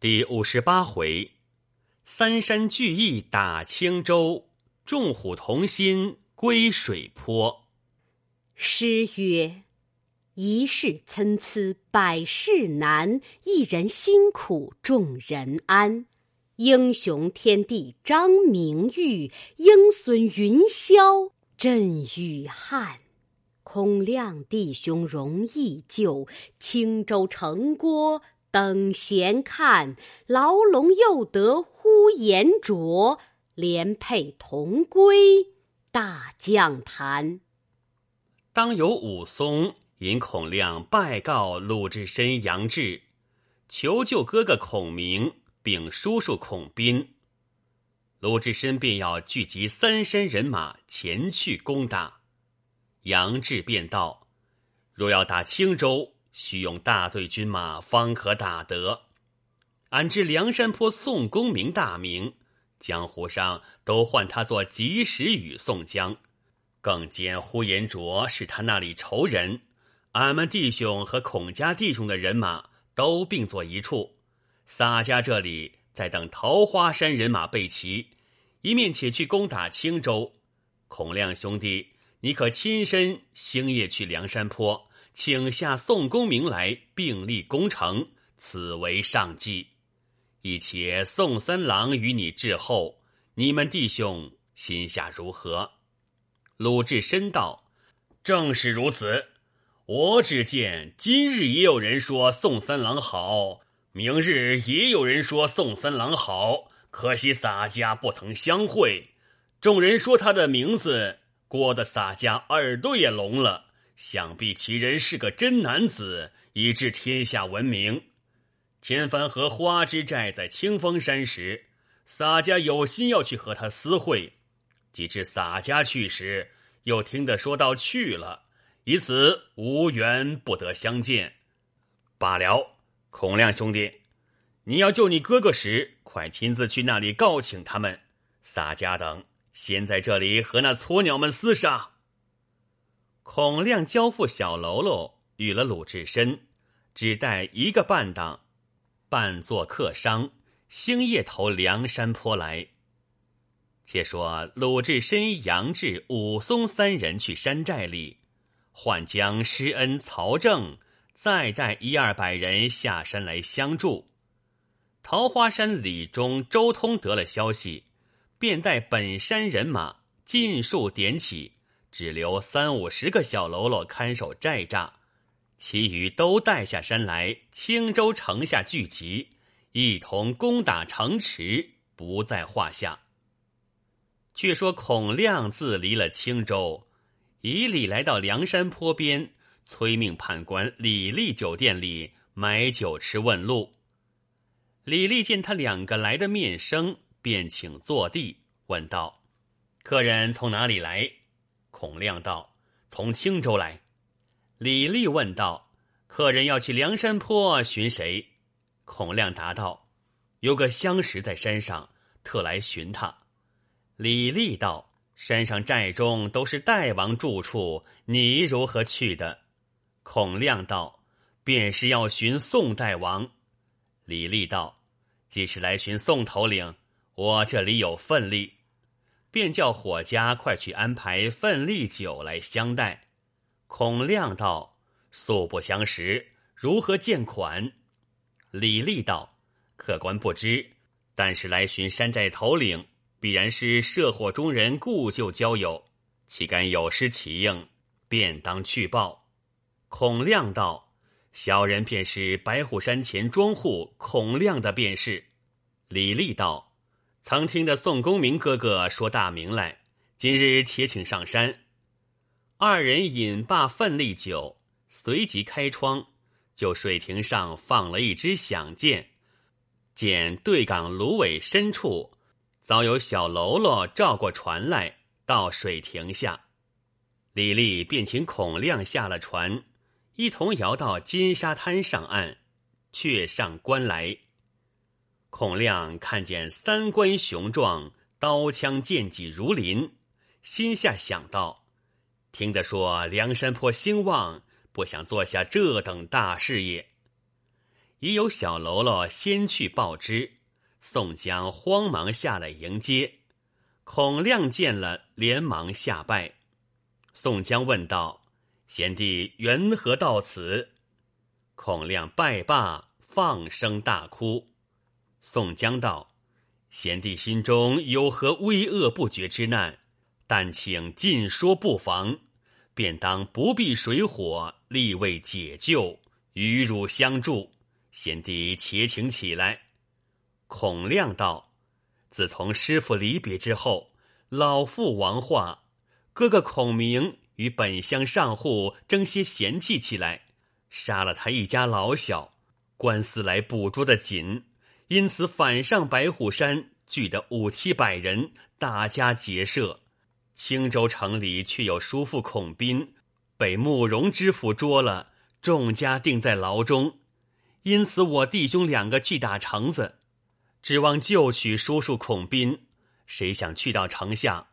第五十八回，三山聚义打青州，众虎同心归水泊。诗曰：“一世参差百事难，一人辛苦众人安。英雄天地张明玉，鹰孙云霄震宇汉。孔亮弟兄容易救，青州城郭。”等闲看，牢笼又得呼延灼，连佩同归大将坛。当有武松引孔亮拜告鲁智深、杨志，求救哥哥孔明，并叔叔孔斌。鲁智深便要聚集三山人马前去攻打。杨志便道：“若要打青州。”需用大队军马方可打得。俺知梁山坡宋公明大名，江湖上都唤他做及时雨宋江，更兼呼延灼是他那里仇人。俺们弟兄和孔家弟兄的人马都并作一处，洒家这里在等桃花山人马备齐，一面且去攻打青州。孔亮兄弟，你可亲身星夜去梁山坡。请下宋公明来并立攻城，此为上计。一且宋三郎与你致后，你们弟兄心下如何？鲁智深道：“正是如此。我只见今日也有人说宋三郎好，明日也有人说宋三郎好，可惜洒家不曾相会。众人说他的名字，郭的洒家耳朵也聋了。”想必其人是个真男子，以致天下闻名。前番和花之寨在清风山时，洒家有心要去和他私会，及至洒家去时，又听得说到去了，以此无缘不得相见。罢了，孔亮兄弟，你要救你哥哥时，快亲自去那里告请他们。洒家等先在这里和那撮鸟们厮杀。孔亮交付小喽啰与了鲁智深，只带一个半当，扮作客商，星夜投梁山坡来。且说鲁智深、杨志、武松三人去山寨里，唤将施恩、曹正再带一二百人下山来相助。桃花山李忠、周通得了消息，便带本山人马尽数点起。只留三五十个小喽啰看守寨栅，其余都带下山来，青州城下聚集，一同攻打城池，不在话下。却说孔亮自离了青州，以礼来到梁山坡边，催命判官李立酒店里买酒吃问路。李立见他两个来的面生，便请坐地，问道：“客人从哪里来？”孔亮道：“从青州来。”李立问道：“客人要去梁山坡寻谁？”孔亮答道：“有个相识在山上，特来寻他。”李立道：“山上寨中都是大王住处，你如何去的？”孔亮道：“便是要寻宋大王。”李立道：“既是来寻宋头领，我这里有份力。”便叫伙家快去安排份例酒来相待。孔亮道：“素不相识，如何见款？”李立道：“客官不知，但是来寻山寨头领，必然是社火中人故旧交友，岂敢有失其应？便当去报。”孔亮道：“小人便是白虎山前庄户孔亮的便是。”李立道。曾听得宋公明哥哥说大名来，今日且请上山。二人饮罢奋力酒，随即开窗，就水亭上放了一支响箭。见对港芦苇深处，早有小喽啰照过船来，到水亭下。李立便请孔亮下了船，一同摇到金沙滩上岸，却上关来。孔亮看见三关雄壮，刀枪剑戟如林，心下想到：听得说梁山坡兴旺，不想做下这等大事业。已有小喽啰先去报知。宋江慌忙下来迎接，孔亮见了，连忙下拜。宋江问道：“贤弟缘何到此？”孔亮拜罢，放声大哭。宋江道：“贤弟心中有何危恶不绝之难？但请尽说不妨，便当不避水火，力为解救，与汝相助。贤弟且请起来。”孔亮道：“自从师傅离别之后，老父亡化，哥哥孔明与本乡上户争些嫌气起来，杀了他一家老小，官司来捕捉的紧，因此反上白虎山，聚得五七百人，大家结社。青州城里却有叔父孔斌，被慕容知府捉了，众家定在牢中，因此我弟兄两个去打城子。”指望救取叔叔孔斌，谁想去到城下，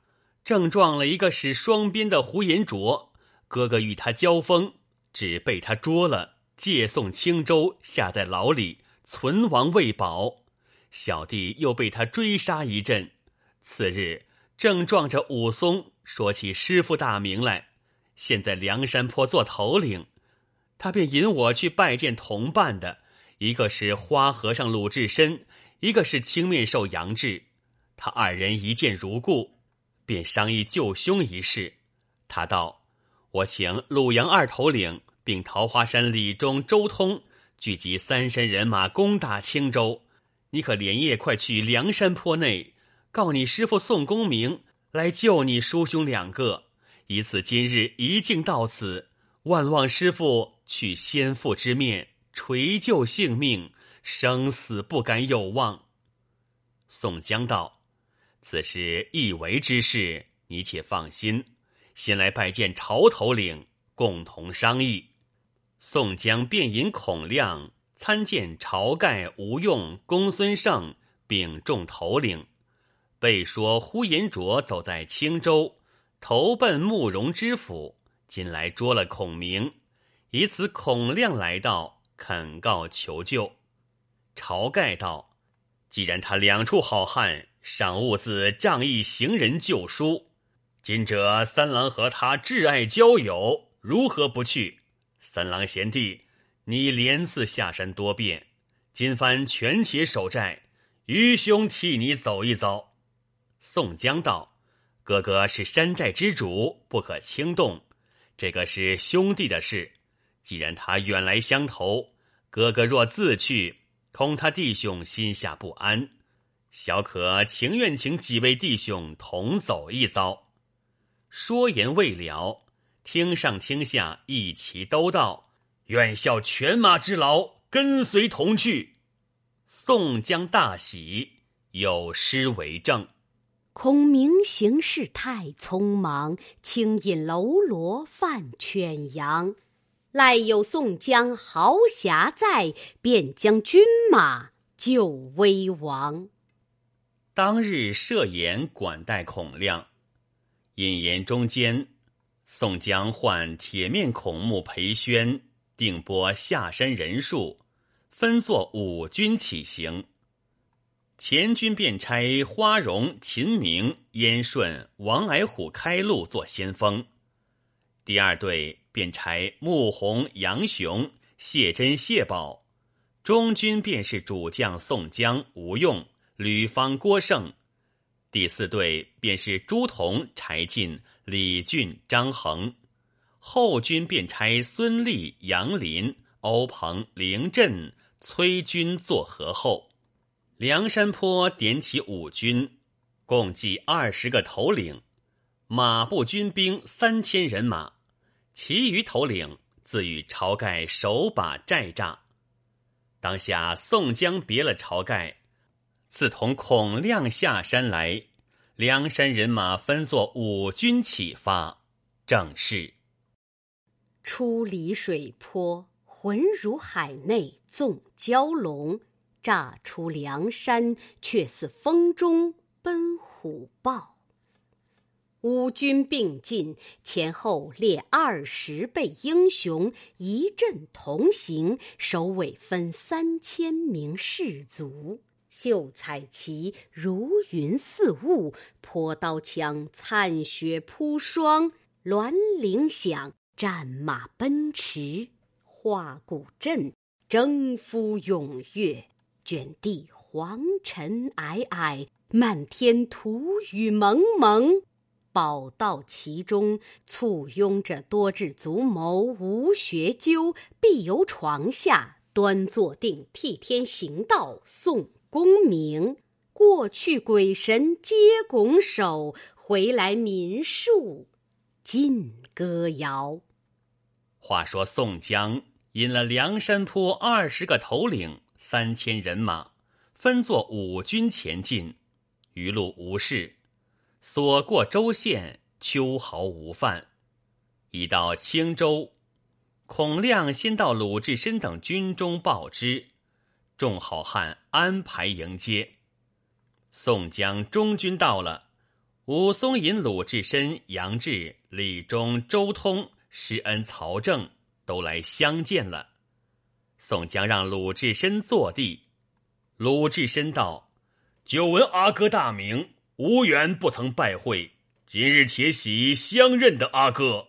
正撞了一个使双鞭的胡延灼。哥哥与他交锋，只被他捉了，借送青州，下在牢里，存亡未保。小弟又被他追杀一阵，次日正撞着武松，说起师傅大名来，现在梁山坡做头领，他便引我去拜见同伴的，一个是花和尚鲁智深。一个是青面兽杨志，他二人一见如故，便商议救兄一事。他道：“我请鲁阳二头领，并桃花山李忠、周通聚集三山人马攻打青州。你可连夜快去梁山坡内，告你师傅宋公明来救你叔兄两个。以此今日一径到此，万望师傅去先父之面垂救性命。”生死不敢有望。宋江道：“此事一为之事，你且放心，先来拜见朝头领，共同商议。”宋江便引孔亮参见晁盖、吴用、公孙胜，并众头领，备说呼延灼走在青州，投奔慕容知府，今来捉了孔明，以此孔亮来到，恳告求救。晁盖道：“既然他两处好汉赏物自仗义行人救书，今者三郎和他挚爱交友，如何不去？三郎贤弟，你连次下山多变，今番全且守寨，愚兄替你走一遭。”宋江道：“哥哥是山寨之主，不可轻动。这个是兄弟的事，既然他远来相投，哥哥若自去。”恐他弟兄心下不安，小可情愿请几位弟兄同走一遭。说言未了，厅上听下一齐都道：“愿效犬马之劳，跟随同去。”宋江大喜，有诗为证：“孔明行事太匆忙，轻引喽罗犯犬羊。”赖有宋江豪侠在，便将军马救危亡。当日设宴管待孔亮，引言中间，宋江唤铁面孔目裴宣，定拨下山人数，分作五军起行。前军便差花荣、秦明、燕顺、王矮虎开路做先锋，第二队。便差穆弘、杨雄、谢珍、谢宝，中军便是主将宋江、吴用、吕方、郭盛；第四队便是朱仝、柴进、李俊、张衡；后军便差孙立、杨林、欧鹏、凌震、崔军做合后。梁山坡点起五军，共计二十个头领，马步军兵三千人马。其余头领自与晁盖手把寨栅。当下宋江别了晁盖，自同孔亮下山来，梁山人马分作五军起发。正是出离水坡，浑如海内纵蛟龙；乍出梁山，却似风中奔虎豹。五军并进，前后列二十倍英雄，一阵同行，首尾分三千名士卒。秀彩旗如云似雾，泼刀枪灿雪铺霜，銮铃响，战马奔驰，画鼓震，征夫踊跃，卷地黄尘皑皑，漫天土雨蒙蒙。宝道其中，簇拥着多智足谋吴学究，必由床下端坐定，替天行道，送功名。过去鬼神皆拱手，回来民庶尽歌谣。话说宋江引了梁山坡二十个头领，三千人马，分作五军前进，余路无事。所过州县，秋毫无犯。已到青州，孔亮先到鲁智深等军中报知，众好汉安排迎接。宋江中军到了，武松引鲁智深、杨志、李忠、周通、施恩、曹正都来相见了。宋江让鲁智深坐地，鲁智深道：“久闻阿哥大名。”无缘不曾拜会，今日且喜相认的阿哥。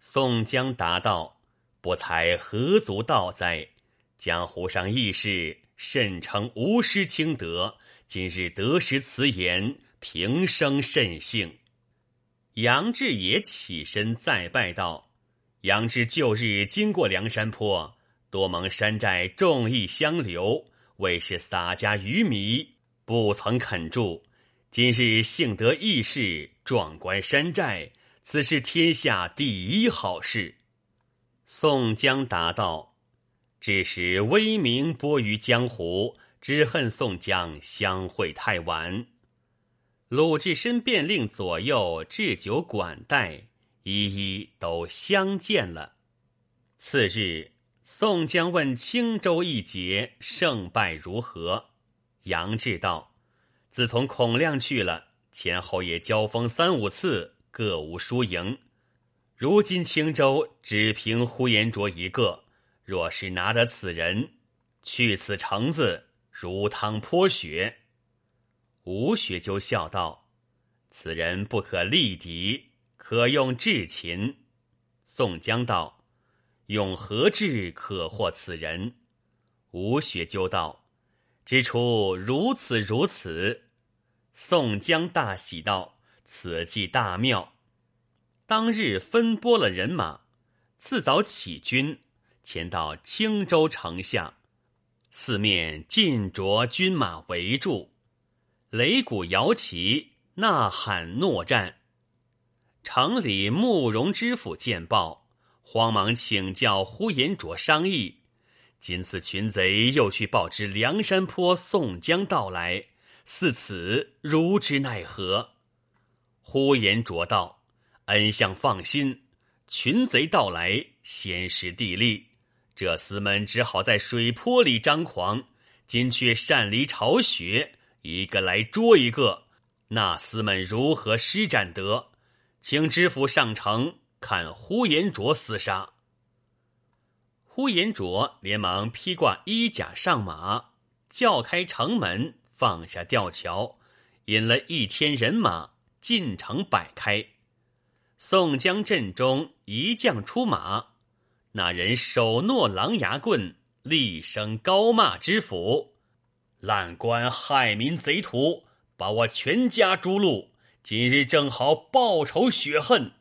宋江答道：“不才何足道哉？江湖上义士甚称无师清德，今日得识此言，平生甚幸。”杨志也起身再拜道：“杨志旧日经过梁山坡，多蒙山寨众义相留，为是洒家愚迷，不曾肯住。”今日幸得义士壮观山寨，此是天下第一好事。宋江答道：“致使威名播于江湖，只恨宋江相会太晚。”鲁智深便令左右置酒管待，一一都相见了。次日，宋江问青州一节胜败如何，杨志道。自从孔亮去了，前后也交锋三五次，各无输赢。如今青州只凭呼延灼一个，若是拿得此人，去此城子如汤泼雪。吴学究笑道：“此人不可力敌，可用智擒。”宋江道：“用何智可获此人？”吴学究道：“知出如此如此。”宋江大喜道：“此计大妙！”当日分拨了人马，次早起军，前到青州城下，四面尽着军马围住，擂鼓摇旗，呐喊诺战。城里慕容知府见报，慌忙请教呼延灼商议。今次群贼又去报知梁山坡宋江到来。似此如之奈何？呼延灼道：“恩相放心，群贼到来，先时地利，这厮们只好在水坡里张狂。今却擅离巢穴，一个来捉一个，那厮们如何施展得？请知府上城看呼延灼厮杀。”呼延灼连忙披挂衣甲上马，叫开城门。放下吊桥，引了一千人马进城摆开。宋江阵中一将出马，那人手握狼牙棍，厉声高骂知府：“烂官害民贼徒，把我全家诛戮！今日正好报仇雪恨。”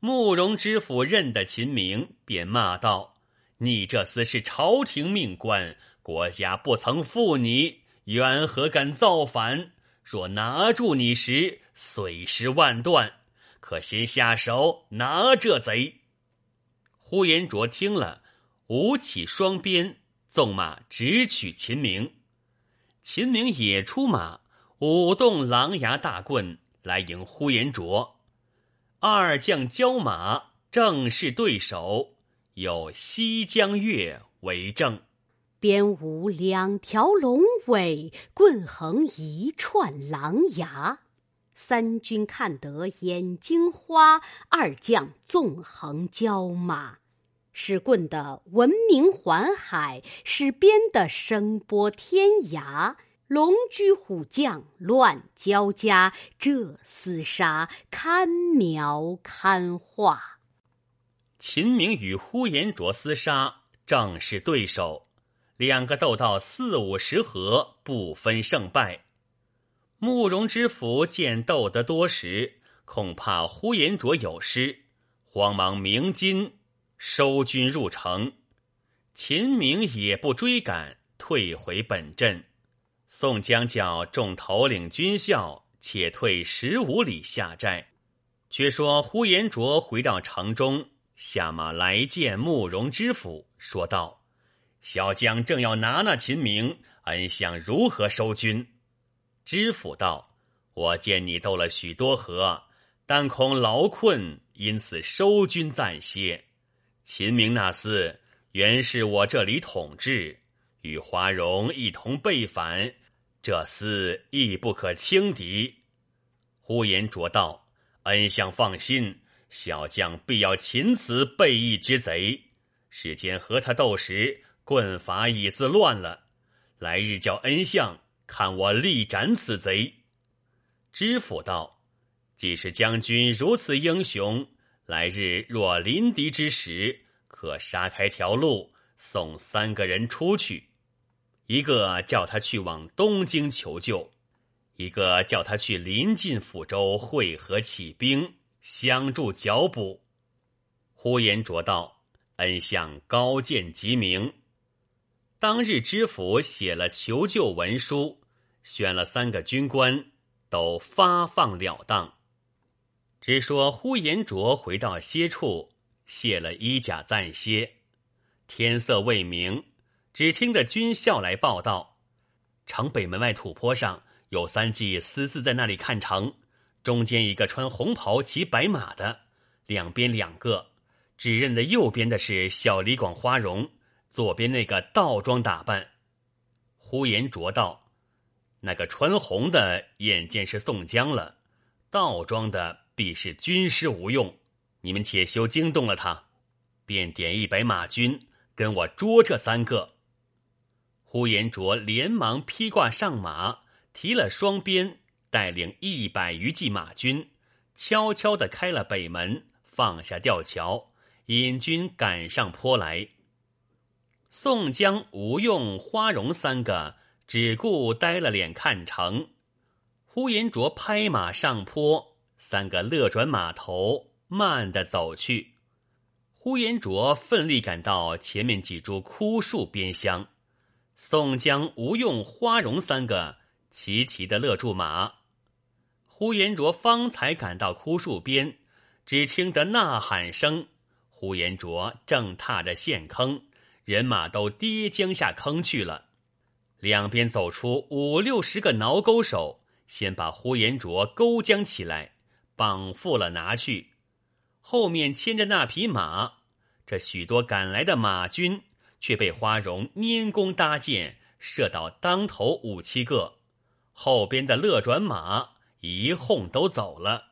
慕容知府认得秦明，便骂道：“你这厮是朝廷命官，国家不曾负你。”缘何敢造反？若拿住你时，碎尸万段。可先下手拿这贼。呼延灼听了，舞起双鞭，纵马直取秦明。秦明也出马，舞动狼牙大棍来迎呼延灼。二将交马，正是对手，有西江月为证。边舞两条龙尾，棍横一串狼牙。三军看得眼睛花，二将纵横交马。使棍的闻名环海，使鞭的声波天涯。龙驹虎将乱交加，这厮杀堪描堪画。秦明与呼延灼厮杀，正是对手，两个斗到四五十合，不分胜败。慕容知府见斗得多时，恐怕呼延灼有失，慌忙鸣金收军入城。秦明也不追赶，退回本阵。宋江叫众头领军校且退十五里下寨。却说呼延灼回到城中，下马来见慕容知府，说道：“小将正要拿那秦明，恩相如何收军？”知府道：“我见你斗了许多合，但恐劳困，因此收军暂歇。秦明那厮原是我这里统治，与华容一同被反。”这厮亦不可轻敌。呼延灼道：“恩相放心，小将必要擒此背义之贼。世间和他斗时，棍法已自乱了。来日叫恩相看我力斩此贼。”知府道：“既是将军如此英雄，来日若临敌之时，可杀开条路，送三个人出去。”一个叫他去往东京求救，一个叫他去临近抚州会合起兵，相助剿捕。呼延灼道：“恩相高见吉明。”当日知府写了求救文书，选了三个军官，都发放了当。只说呼延灼回到歇处，卸了衣甲暂歇。天色未明。只听得军校来报道，城北门外土坡上有三骑私自在那里看城，中间一个穿红袍骑白马的，两边两个，只认得右边的是小李广花荣，左边那个倒装打扮。呼延灼道：“那个穿红的眼见是宋江了，倒装的必是军师吴用，你们且休惊动了他，便点一百马军跟我捉这三个。”呼延灼连忙披挂上马，提了双鞭，带领一百余骑马军，悄悄的开了北门，放下吊桥，引军赶上坡来。宋江、吴用、花荣三个只顾呆了脸看城。呼延灼拍马上坡，三个勒转马头，慢的走去。呼延灼奋力赶到前面几株枯树边厢。宋江、吴用、花荣三个齐齐的勒住马，呼延灼方才赶到枯树边，只听得呐喊声。呼延灼正踏着陷坑，人马都跌将下坑去了。两边走出五六十个挠钩手，先把呼延灼勾将起来，绑缚了拿去。后面牵着那匹马，这许多赶来的马军。却被花荣拈弓搭箭，射到当头五七个，后边的勒转马一哄都走了。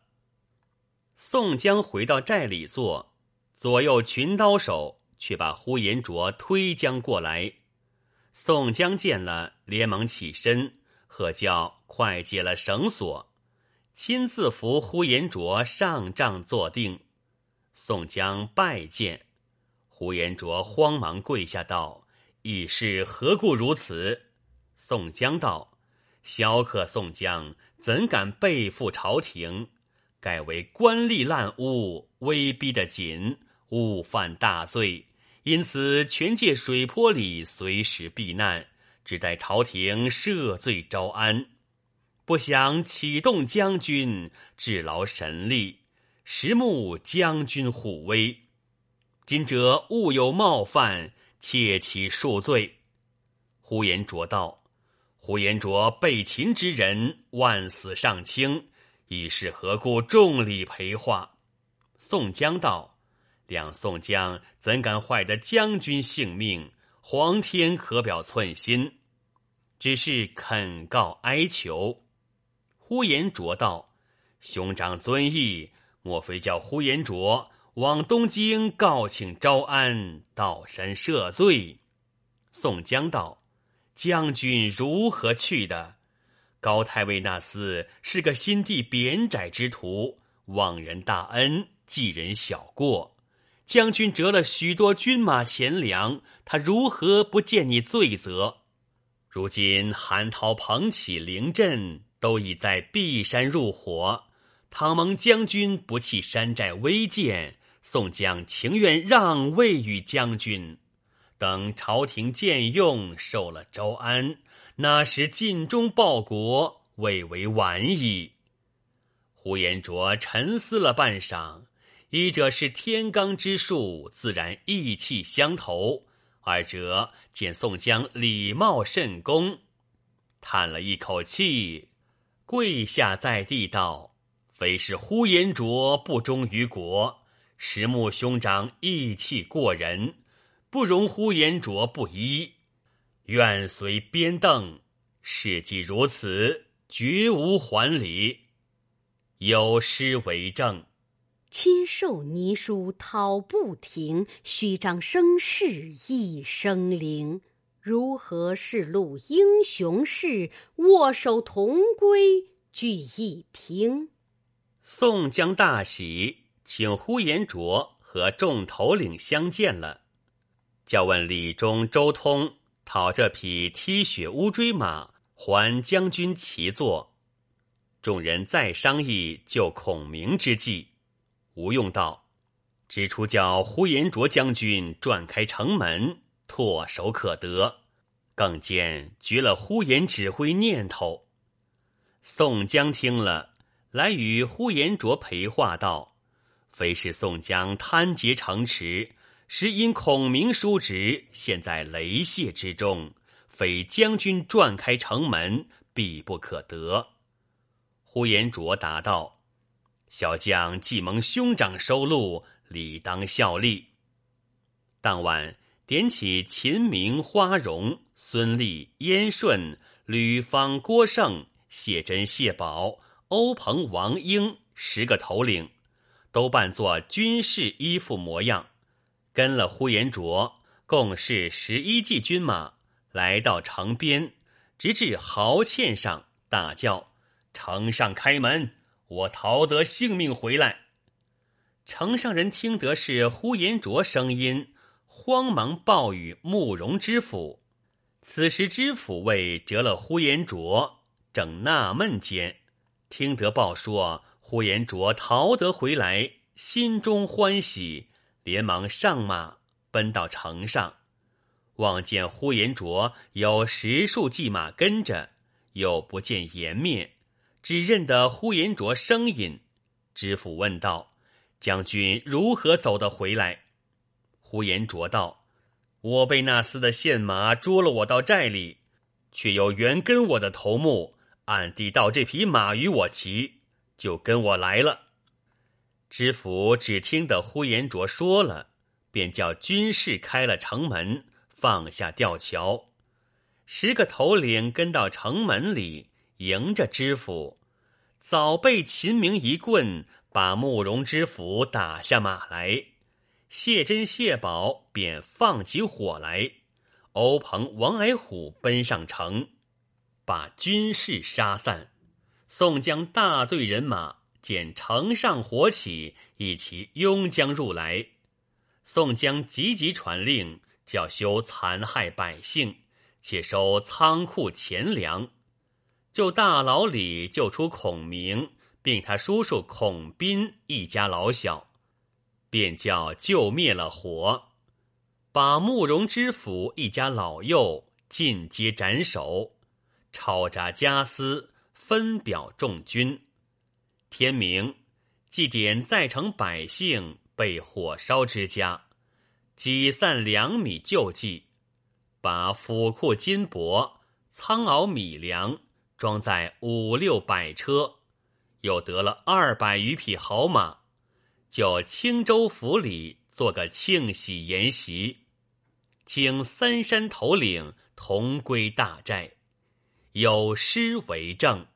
宋江回到寨里坐，左右群刀手却把呼延灼推将过来。宋江见了，连忙起身，喝叫快解了绳索，亲自扶呼延灼上帐坐定。宋江拜见。呼延灼慌忙跪下道：“义士何故如此？”宋江道：“小可宋江怎敢背负朝廷？改为官吏滥污，威逼得紧，误犯大罪，因此全借水泊里随时避难，只待朝廷赦罪招安。不想启动将军，至劳神力，实慕将军护威。”今者误有冒犯，切其恕罪。呼延灼道：“呼延灼被擒之人，万死尚轻，已是何故重礼陪化？”宋江道：“两宋江怎敢坏得将军性命？皇天可表寸心，只是恳告哀求。”呼延灼道：“兄长尊意，莫非叫呼延灼往东京告请招安，到山赦罪？”宋江道：“将军如何去的？高太尉那厮是个心地扁窄之徒，忘人大恩，记人小过。将军折了许多军马钱粮，他如何不见你罪责？如今韩涛、捧起、灵阵都已在碧山入伙，倘蒙将军不弃山寨威贱，宋江情愿让位于将军。”等朝廷见用，受了招安，那时尽忠报国，未为晚矣。呼延灼沉思了半晌，一者是天罡之术，自然意气相投；二者见宋江礼貌甚恭，叹了一口气，跪下在地道：“非是呼延灼不忠于国，实木兄长义气过人。”不容呼延灼不依，愿随边邓。事既如此，绝无还礼。有诗为证：亲受泥书讨不停，虚张声势一生灵。如何是路英雄事？握手同归聚一亭。宋江大喜，请呼延灼和众头领相见了。叫问李忠、周通讨这匹踢雪乌骓马还将军骑坐，众人再商议救孔明之计。吴用道：“只出叫呼延灼将军转开城门，唾手可得。更见绝了呼延指挥念头。”宋江听了，来与呼延灼陪话道：“非是宋江贪劫城池。”实因孔明叔侄现在雷泄之中，非将军转开城门，必不可得。呼延灼答道：“小将既蒙兄长收录，理当效力。”当晚点起秦明、花荣、孙立、燕顺、吕方、郭盛、谢珍、谢宝、欧鹏、王英十个头领，都扮作军事衣服模样。跟了呼延灼，共是十一骑军马，来到城边，直至壕堑上，大叫：“城上开门，我逃得性命回来。”城上人听得是呼延灼声音，慌忙报与慕容知府。此时知府为折了呼延灼，正纳闷间，听得报说呼延灼逃得回来，心中欢喜。连忙上马，奔到城上，望见呼延灼有十数骑马跟着，又不见颜面，只认得呼延灼声音。知府问道：“将军如何走得回来？”呼延灼道：“我被那厮的线马捉了，我到寨里，却有原跟我的头目暗地盗这匹马与我骑，就跟我来了。”知府只听得呼延灼说了，便叫军士开了城门，放下吊桥。十个头领跟到城门里，迎着知府，早被秦明一棍把慕容知府打下马来。谢珍、谢宝便放起火来，欧鹏、王矮虎奔上城，把军士杀散。宋江大队人马。见城上火起，一齐拥将入来。宋江急急传令，叫休残害百姓，且收仓库钱粮。就大牢里救出孔明，并他叔叔孔斌一家老小，便叫救灭了火，把慕容知府一家老幼尽皆斩首，抄扎家私，分表众军。天明，祭点在城百姓被火烧之家，挤散粮米救济，把府库金帛、仓廒米粮装在五六百车，又得了二百余匹好马，就青州府里做个庆喜筵席，请三山头领同归大寨，有诗为证。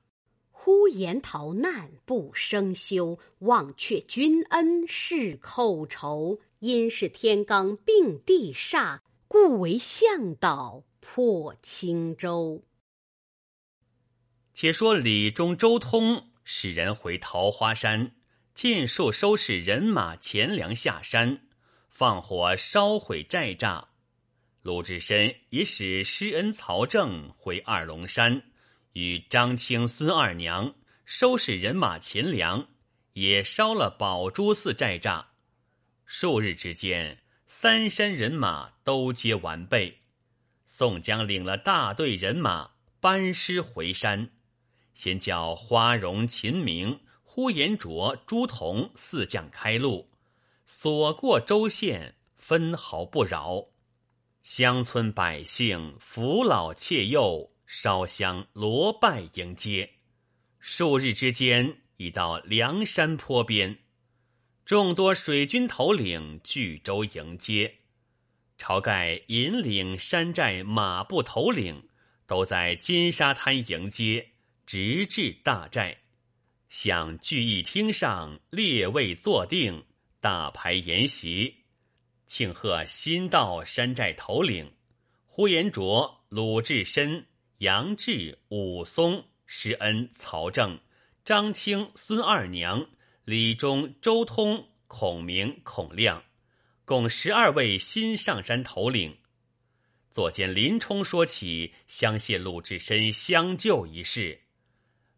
呼延逃难不生休，忘却君恩是寇仇。因是天罡并地煞，故为向导破青州。且说李中周通使人回桃花山，尽数收拾人马钱粮下山，放火烧毁寨栅。鲁智深也使施恩曹正回二龙山，与张青、孙二娘收拾人马钱粮，也烧了宝珠寺寨栅。数日之间，三山人马都皆完备。宋江领了大队人马班师回山，先叫花荣、秦明、呼延灼、朱仝四将开路，所过州县分毫不饶。乡村百姓扶老切幼，烧香罗拜迎接。数日之间，已到梁山坡边，众多水军头领聚州迎接。晁盖引领山寨马步头领，都在金沙滩迎接，直至大寨，向聚义厅上列位坐定，大排筵席。庆贺新到山寨头领呼延灼、鲁智深、杨志、武松、施恩、曹正、张青、孙二娘、李忠、周通、孔明、孔亮，共十二位新上山头领。左见林冲说起相谢鲁智深相救一事，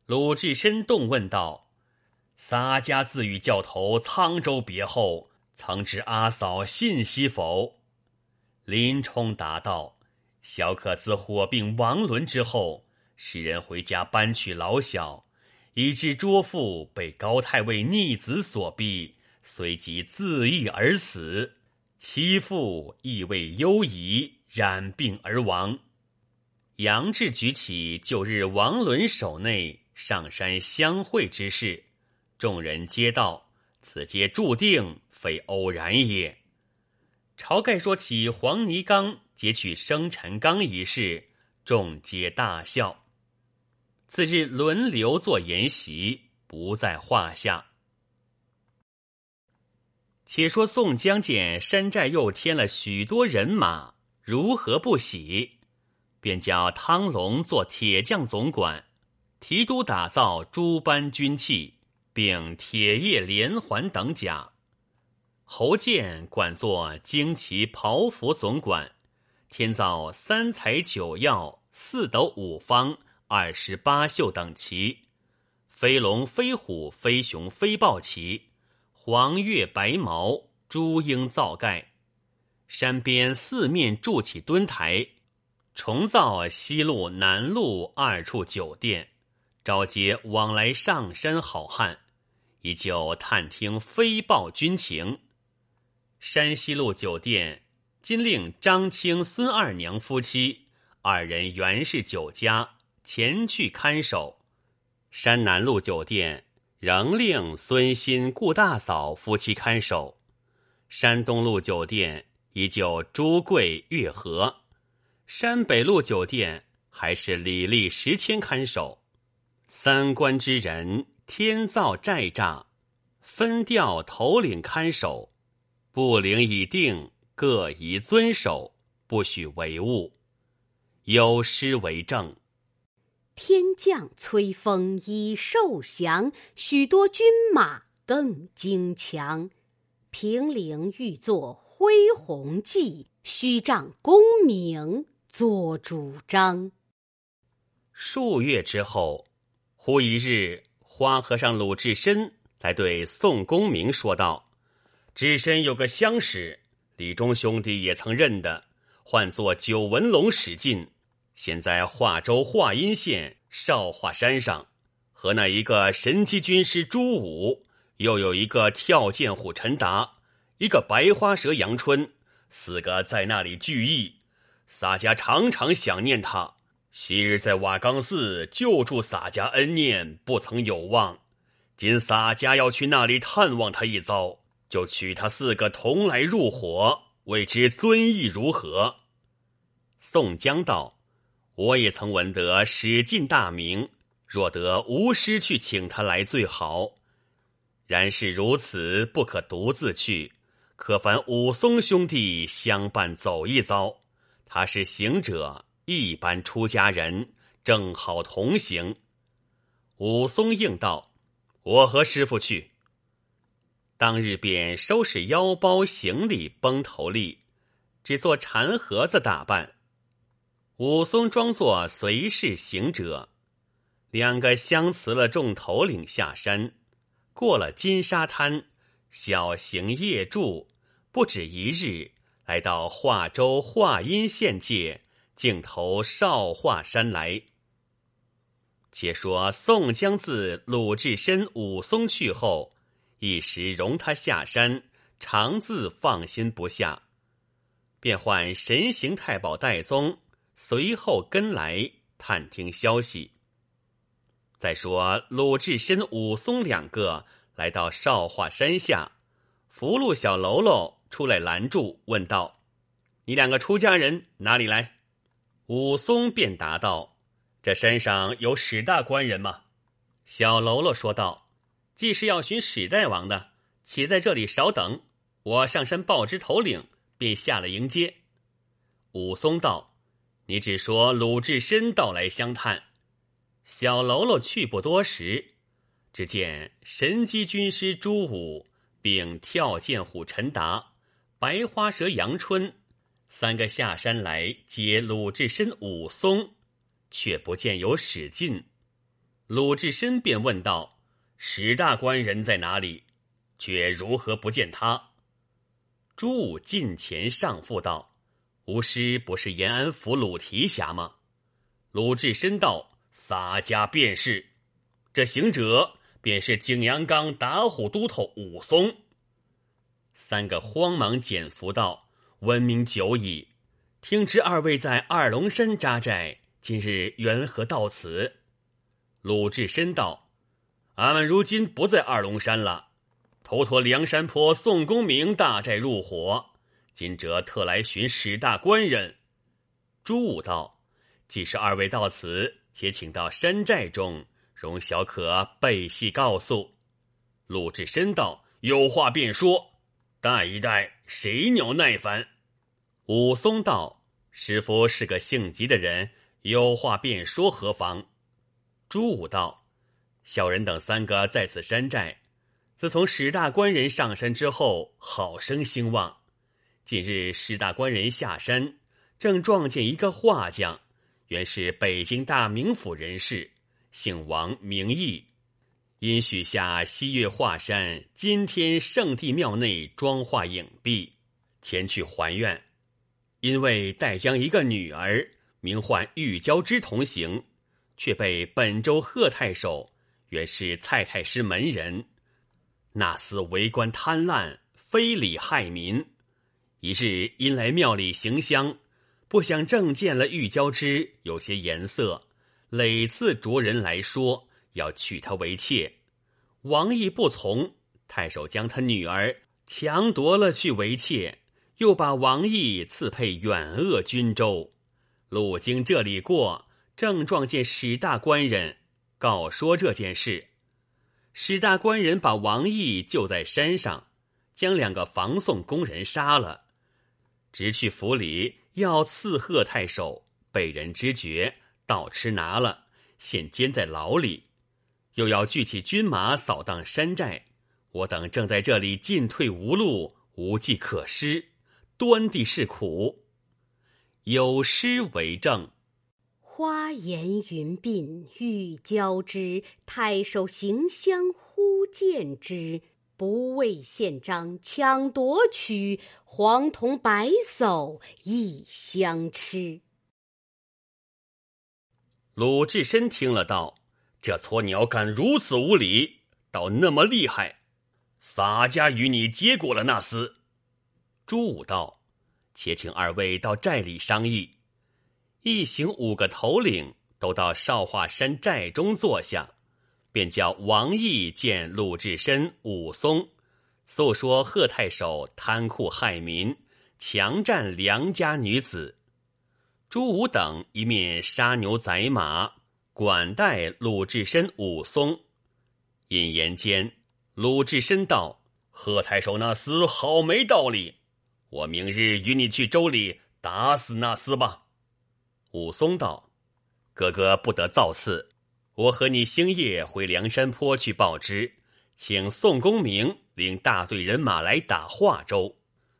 鲁智深动问道：“洒家自与教头沧州别后。”曾知阿嫂信息否？林冲答道：“小可自火并王伦之后，使人回家搬去老小，以致卓父被高太尉逆子所逼，随即自缢而死。其父亦未忧疑，染病而亡。”杨志举起旧日王伦手内上山相会之事，众人皆道：“此皆注定。”非偶然也。晁盖说起黄泥冈劫取生辰纲一事，众皆大笑。次日轮流做筵席，不在话下。且说宋江见山寨又添了许多人马，如何不喜？便叫汤龙做铁匠总管，提督打造诸般军器，并铁叶连环等甲。侯健管作旌旗袍服总管，添造三彩九曜、四斗五方、二十八宿等旗，飞龙、飞虎、飞熊、飞豹旗，黄月白毛、朱缨造盖。山边四面筑起墩台，重造西路、南路二处酒店，招接往来上山好汉，依旧探听飞报军情。山西路酒店今令张青、孙二娘夫妻二人原是酒家，前去看守；山南路酒店仍令孙新、顾大嫂夫妻看守；山东路酒店依旧朱贵、月和；山北路酒店还是李立、石谦看守。三官之人天造寨栅，分调头领看守。布领已定，各宜遵守，不许违误。有诗为证：天降催风已受降，许多军马更精强。平陵欲作恢弘计，须仗功名做主张。数月之后，忽一日，花和尚鲁智深来对宋公明说道。智深有个相识，李忠兄弟也曾认得，唤作九纹龙史进，现在化州华阴县少华山上，和那一个神机军师朱武，又有一个跳涧虎陈达，一个白花蛇杨春，四个在那里聚义。洒家常常想念他，昔日在瓦岗寺救助洒家恩念，不曾有忘。今洒家要去那里探望他一遭。就取他四个同来入伙，未知尊意如何？宋江道：“我也曾闻得史进大名，若得无师去请他来最好。然是如此，不可独自去，可烦武松兄弟相伴走一遭。他是行者，一般出家人，正好同行。武松应道：“我和师傅去。”当日便收拾腰包行李，绷头笠，只做禅盒子打扮。武松装作随侍行者，两个相辞了众头领下山，过了金沙滩，小行夜住，不止一日，来到华州华阴县界，径投少华山来。且说宋江自鲁智深、武松去后，一时容他下山，常自放心不下，便唤神行太保戴宗。随后跟来探听消息。再说鲁智深、武松两个来到少华山下，福禄小喽啰出来拦住，问道：“你两个出家人哪里来？”武松便答道：“这山上有史大官人吗？”小喽啰说道：“既是要寻史大王的，且在这里稍等，我上山报知头领，便下了迎接。”武松道。你只说鲁智深到来相探，小喽啰去不多时，只见神机军师朱武，并跳涧虎陈达、白花蛇杨春三个下山来接鲁智深、武松，却不见有史进。鲁智深便问道：“史大官人在哪里？却如何不见他？”朱武近前上父道。吾师不是延安府鲁提辖吗？鲁智深道：“洒家便是。这行者便是景阳冈打虎都头武松。”三个慌忙减服道：“闻名久矣，听知二位在二龙山扎寨，今日缘何到此？”鲁智深道：“俺们如今不在二龙山了，头陀梁山坡宋公明大寨入伙。”今者特来寻史大官人。朱武道：“既是二位到此，且请到山寨中，容小可备细告诉。”鲁智深道：“有话便说，待一待，谁鸟耐烦？”武松道：“师傅是个性急的人，有话便说何妨？”朱武道：“小人等三个在此山寨，自从史大官人上山之后，好生兴旺。”近日，史大官人下山，正撞见一个画匠，原是北京大名府人士，姓王名义，因许下西岳华山今天圣地庙内装画影壁，前去还愿。因为带将一个女儿，名唤玉娇枝同行，却被本州贺太守，原是蔡太师门人，那厮为官贪滥，非礼害民。一日因来庙里行香，不想正见了玉娇枝有些颜色，累次着人来说要娶她为妾。王毅不从，太守将他女儿强夺了去为妾，又把王毅赐配远鄂军州。路经这里过，正撞见史大官人，告说这件事。史大官人把王毅救在山上，将两个防送工人杀了。直去府里要刺贺太守，被人知觉，倒吃拿了，现监在牢里。又要聚起军马扫荡山寨，我等正在这里进退无路，无计可施，端地是苦。有诗为证：花颜云鬓欲交织，太守行香忽见之。不畏宪章抢夺取，黄铜白叟亦相吃。鲁智深听了道：“这撮鸟敢如此无礼，倒那么厉害！洒家与你结果了那厮。”朱武道：“且请二位到寨里商议。”一行五个头领都到少华山寨中坐下。便叫王毅见鲁智深、武松，诉说贺太守贪酷害民，强占良家女子。朱武等一面杀牛宰马，管待鲁智深、武松。引言间，鲁智深道：“贺太守那厮好没道理，我明日与你去州里打死那厮吧。”武松道：“哥哥不得造次，我和你星夜回梁山坡去报知，请宋公明领大队人马来打华州，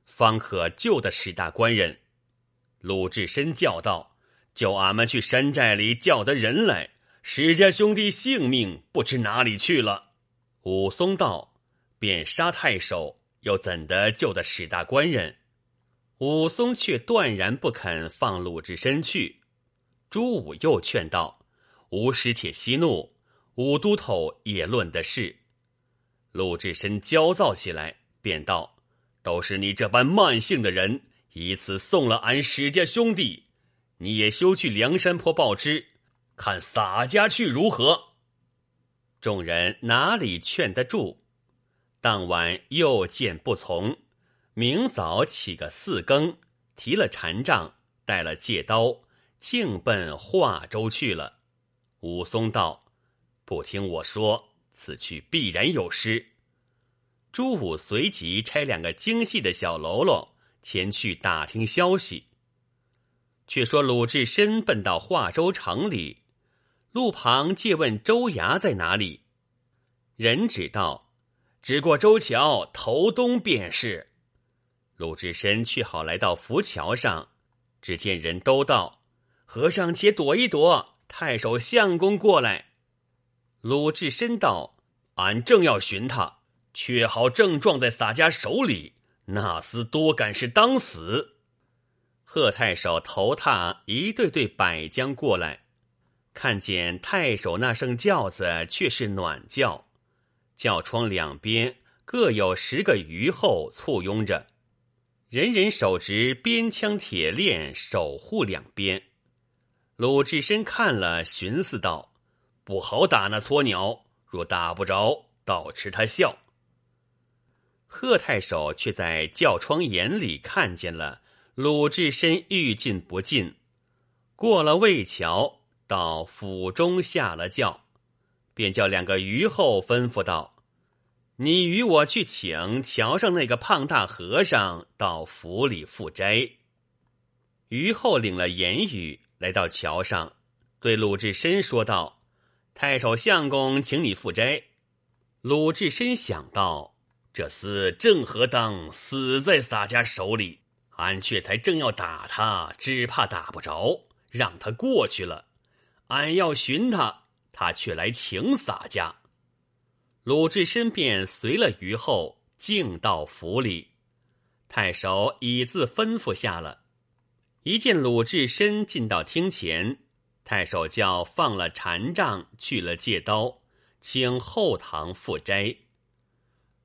方可救得史大官人。”鲁智深叫道：“叫俺们去山寨里叫得人来。”史家兄弟性命不知哪里去了。武松道：“便杀太守，又怎的救得史大官人？”武松却断然不肯放鲁智深去。朱武又劝道：“吾师且息怒，武都头也论的是。”鲁智深焦躁起来，便道：“都是你这般慢性的人，以此送了俺史家兄弟，你也休去梁山坡报知。”看洒家去如何？众人哪里劝得住？当晚又见不从，明早起个四更，提了禅杖，带了戒刀，径奔华州去了。武松道：“不听我说，此去必然有失。”朱武随即差两个精细的小喽啰前去打听消息。却说鲁智深奔到华州城里。路旁借问州衙在哪里，人指道：“只过州桥头东便是。”鲁智深却好来到浮桥上，只见人都道：“和尚且躲一躲，太守相公过来。”鲁智深道：“俺正要寻他，却好正撞在洒家手里，那厮多敢是当死。”贺太守头踏一对对百将过来。看见太守那声轿子却是暖轿，轿窗两边各有十个余后簇拥着，人人手执鞭枪铁链守护两边。鲁智深看了，寻思道：“不好打那撮鸟，若打不着，倒吃他笑。”贺太守却在轿窗眼里看见了鲁智深欲进不进，过了魏桥。到府中下了轿，便叫两个虞后吩咐道：“你与我去请桥上那个胖大和尚到府里赴斋。”虞后领了言语，来到桥上，对鲁智深说道：“太守相公，请你赴斋。”鲁智深想到，这厮正何当死在洒家手里，俺却才正要打他，只怕打不着，让他过去了。俺要寻他，他却来请洒家。鲁智深便随了虞后，径到府里。太守已自吩咐下了。一见鲁智深进到厅前，太守叫放了禅杖，去了戒刀，请后堂赴斋。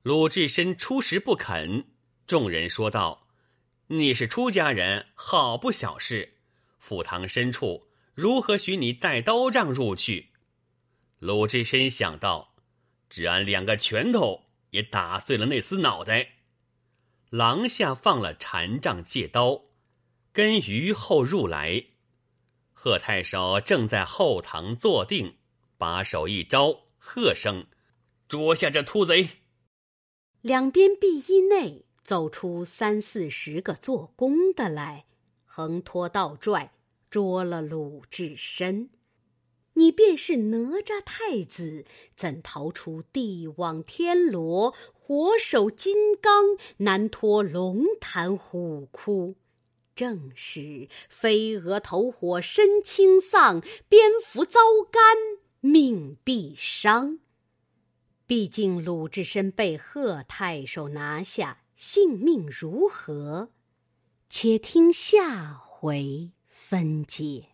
鲁智深初时不肯，众人说道：“你是出家人，好不小事。府堂深处。”如何许你带刀杖入去？鲁智深想到，只按两个拳头也打碎了那厮脑袋。廊下放了禅杖戒刀，跟于后入来。贺太守正在后堂坐定，把手一招，喝声：“捉下这秃贼！”两边壁衣内走出三四十个做工的来，横拖倒拽。捉了鲁智深，你便是哪吒太子，怎逃出地网天罗，火手金刚，难脱龙潭虎窟？正是飞蛾投火身轻丧，蝙蝠遭干命必伤。毕竟鲁智深被贺太守拿下，性命如何？且听下回。分解。